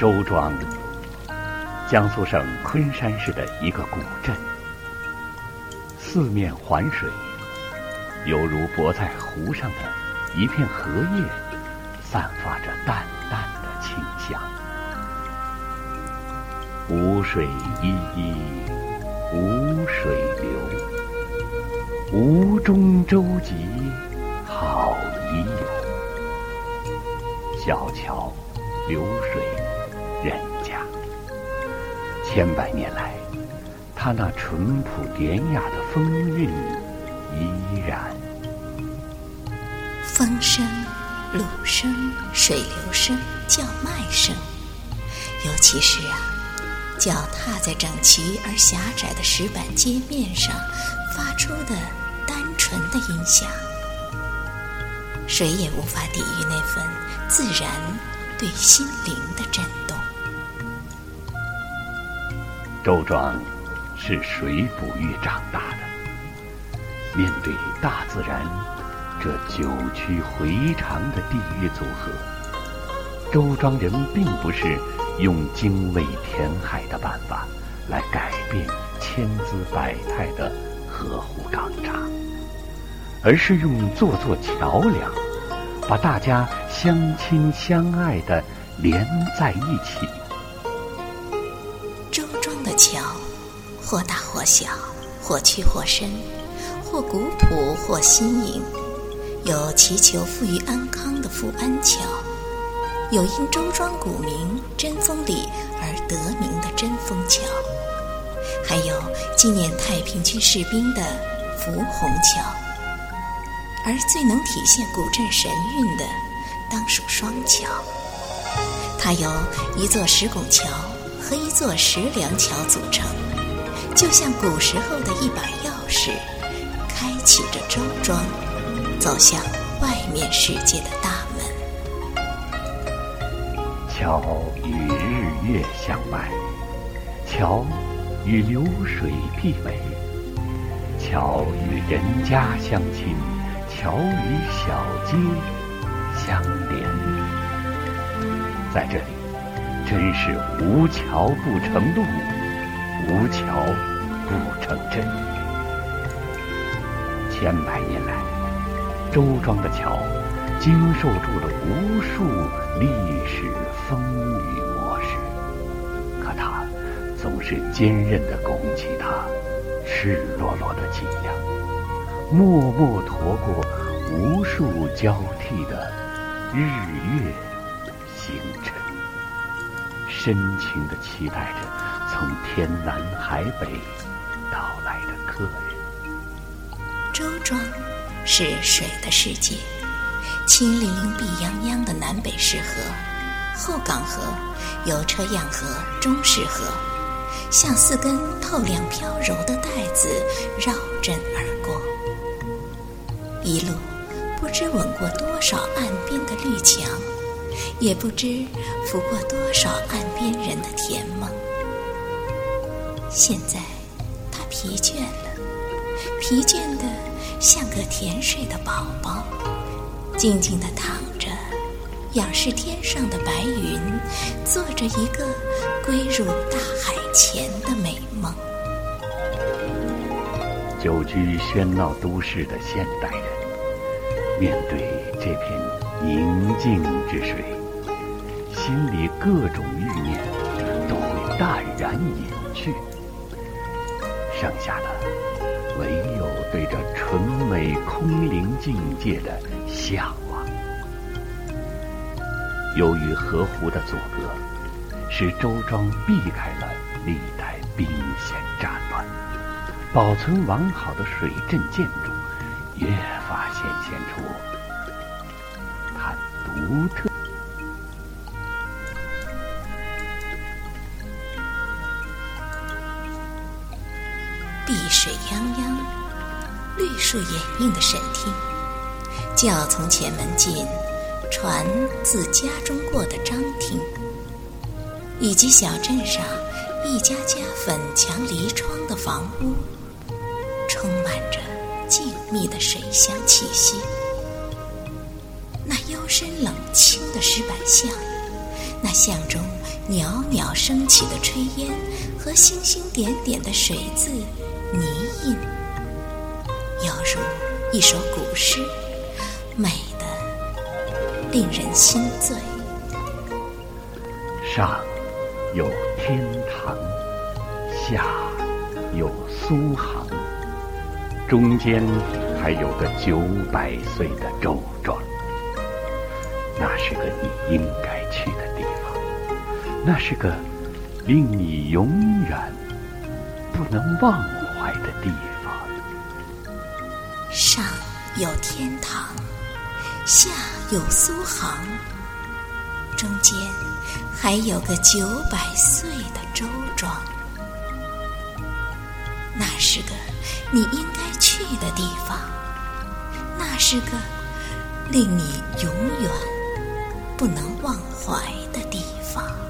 周庄，江苏省昆山市的一个古镇，四面环水，犹如泊在湖上的一片荷叶，散发着淡淡的清香。无水依依，无水流，吴中舟楫好已有。小桥流水人家，千百年来，它那淳朴典雅的风韵依然。风声、露声、水流声、叫卖声，尤其是啊。脚踏在整齐而狭窄的石板街面上发出的单纯的音响，谁也无法抵御那份自然对心灵的震动。周庄是水哺育长大的，面对大自然这九曲回肠的地域组合，周庄人并不是。用精卫填海的办法来改变千姿百态的河湖港闸，而是用座座桥梁，把大家相亲相爱的连在一起。周庄的桥，或大或小，或曲或深，或古朴或新颖，有祈求富裕安康的富安桥。有因周庄古名“贞丰里”而得名的贞丰桥，还有纪念太平军士兵的福洪桥，而最能体现古镇神韵的，当属双桥。它由一座石拱桥和一座石梁桥组成，就像古时候的一把钥匙，开启着周庄走向外面世界的大门。桥与日月相伴，桥与流水媲美，桥与人家相亲，桥与小街相连。在这里，真是无桥不成路，无桥不成镇。千百年来，周庄的桥。经受住了无数历史风雨磨蚀，可它总是坚韧地拱起它赤裸裸的脊梁，默默驮过无数交替的日月星辰，深情地期待着从天南海北到来的客人。周庄是水的世界。清凌凌、碧泱泱的南北市河，后港河、油车样河、中式河，像四根透亮飘柔的带子绕镇而过。一路不知吻过多少岸边的绿墙，也不知拂过多少岸边人的甜梦。现在他疲倦了，疲倦的像个甜睡的宝宝。静静地躺着，仰视天上的白云，做着一个归入大海前的美梦。久居喧闹都市的现代人，面对这片宁静之水，心里各种欲念都会淡然隐去，剩下的唯有对这纯美空灵境界的。向往。由于河湖的阻隔，使周庄避开了历代兵险战乱，保存完好的水镇建筑，越发显现出独特。碧水泱泱，绿树掩映的审厅。轿从前门进，船自家中过的张厅，以及小镇上一家家粉墙篱窗的房屋，充满着静谧的水乡气息。深冷清的石板巷，那巷中袅袅升起的炊烟和星星点点的水渍泥印，犹如一首古诗，美得令人心醉。上有天堂，下有苏杭，中间还有个九百岁的周庄。那是个你应该去的地方，那是个令你永远不能忘怀的地方。上有天堂，下有苏杭，中间还有个九百岁的周庄。那是个你应该去的地方，那是个令你永远。不能忘怀的地方。